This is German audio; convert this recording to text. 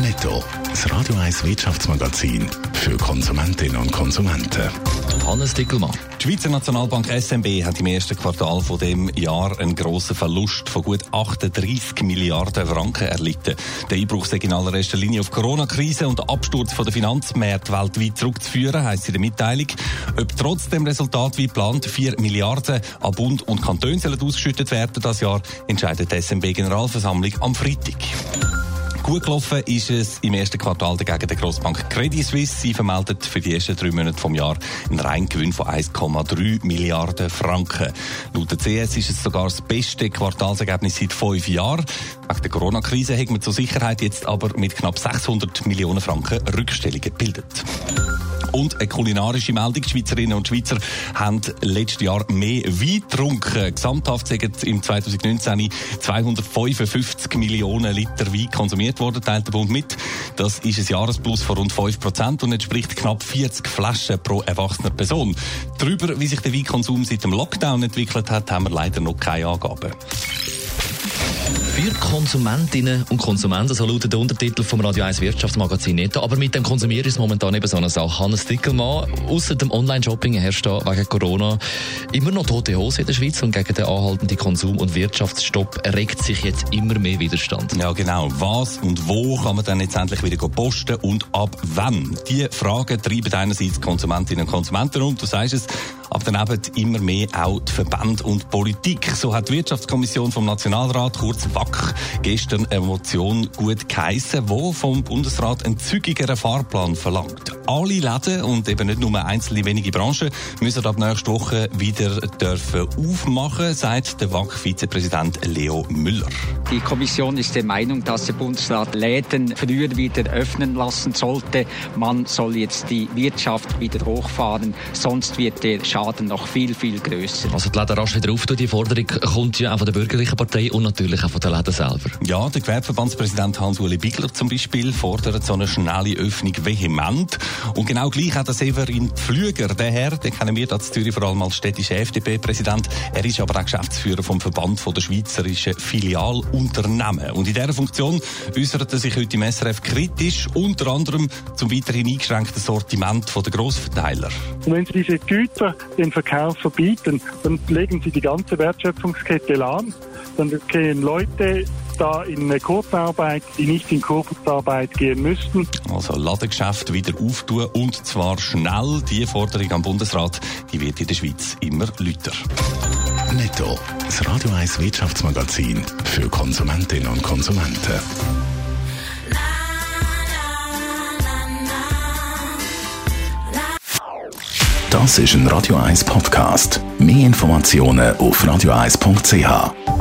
Netto, das Radio 1 Wirtschaftsmagazin für Konsumentinnen und Konsumenten. Hannes Dickelmann. Die Schweizer Nationalbank SMB hat im ersten Quartal von dem Jahr einen grossen Verlust von gut 38 Milliarden Franken erlitten. Der Einbruch sei in allererster Linie auf Corona-Krise und Absturz von der Finanzmärkte weltweit zurückzuführen, heisst in der Mitteilung. Ob trotzdem Resultat wie geplant 4 Milliarden an Bund und Kanton sollen ausgeschüttet werden das Jahr, entscheidet die SMB-Generalversammlung am Freitag. Gut gelaufen ist es im ersten Quartal dagegen der Grossbank Credit Suisse. Sie vermeldet für die ersten drei Monate vom Jahr einen Reingewinn von 1,3 Milliarden Franken. Laut der CS ist es sogar das beste Quartalsergebnis seit fünf Jahren. Wegen der Corona-Krise hat man zur Sicherheit jetzt aber mit knapp 600 Millionen Franken Rückstellungen gebildet. Und eine kulinarische Meldung. Schweizerinnen und Schweizer haben letztes Jahr mehr Wein getrunken. Gesamthaft sind im 2019 255 Millionen Liter Wein konsumiert worden, teilt der Bund mit. Das ist ein Jahresplus von rund 5 Prozent und entspricht knapp 40 Flaschen pro erwachsener Person. Darüber, wie sich der Weinkonsum seit dem Lockdown entwickelt hat, haben wir leider noch keine Angaben. Für Konsumentinnen und Konsumenten, so lautet der Untertitel vom Radio 1 Wirtschaftsmagazin Netto. Aber mit dem Konsumieren ist momentan eben so eine Sache. Hannes Dickelmann, außer dem Online-Shopping herrscht da wegen Corona immer noch tote Hose in der Schweiz und gegen den anhaltenden Konsum- und Wirtschaftsstopp regt sich jetzt immer mehr Widerstand. Ja, genau. Was und wo kann man dann jetzt endlich wieder posten und ab wann? Die Fragen treiben einerseits Konsumentinnen und Konsumenten um, du sagst es, aber daneben immer mehr auch die Verbände und Politik. So hat die Wirtschaftskommission vom Nationalrat, kurz WAC, gestern eine Motion gut geheissen, wo vom Bundesrat einen zügigeren Fahrplan verlangt. Alle Läden und eben nicht nur einzelne wenige Branchen müssen ab nächster Woche wieder dürfen aufmachen, sagt der WAC-Vizepräsident Leo Müller. Die Kommission ist der Meinung, dass der Bundesrat Läden früher wieder öffnen lassen sollte. Man soll jetzt die Wirtschaft wieder hochfahren, sonst wird der Schaden noch viel, viel größer. Also die Läden rasch wieder auf, die Forderung kommt ja auch von der bürgerlichen Partei und natürlich auch von den Läden selber. Ja, der Gewerbeverbandspräsident Hans-Uli Bigler zum Beispiel fordert so eine schnelle Öffnung vehement. Und genau gleich hat der Severin Pflüger, der Herr, den kennen wir als Zürich vor allem als städtischer FDP-Präsident. Er ist aber auch Geschäftsführer vom Verband der schweizerischen Filialunternehmen. Und in dieser Funktion äußert er sich heute im SRF kritisch, unter anderem zum weiterhin eingeschränkten Sortiment der Grossverteiler. Und wenn Sie diese Güter den Verkauf verbieten, dann legen Sie die ganze Wertschöpfungskette lahm. Dann gehen Leute da in eine Kurzarbeit, die nicht in Kurzarbeit gehen müssten. Also Ladengeschäft wieder auftun und zwar schnell. Die Forderung am Bundesrat, die wird in der Schweiz immer lauter. Netto, das Radio 1 Wirtschaftsmagazin für Konsumentinnen und Konsumenten. Das ist ein Radio 1 Podcast. Mehr Informationen auf radio1.ch.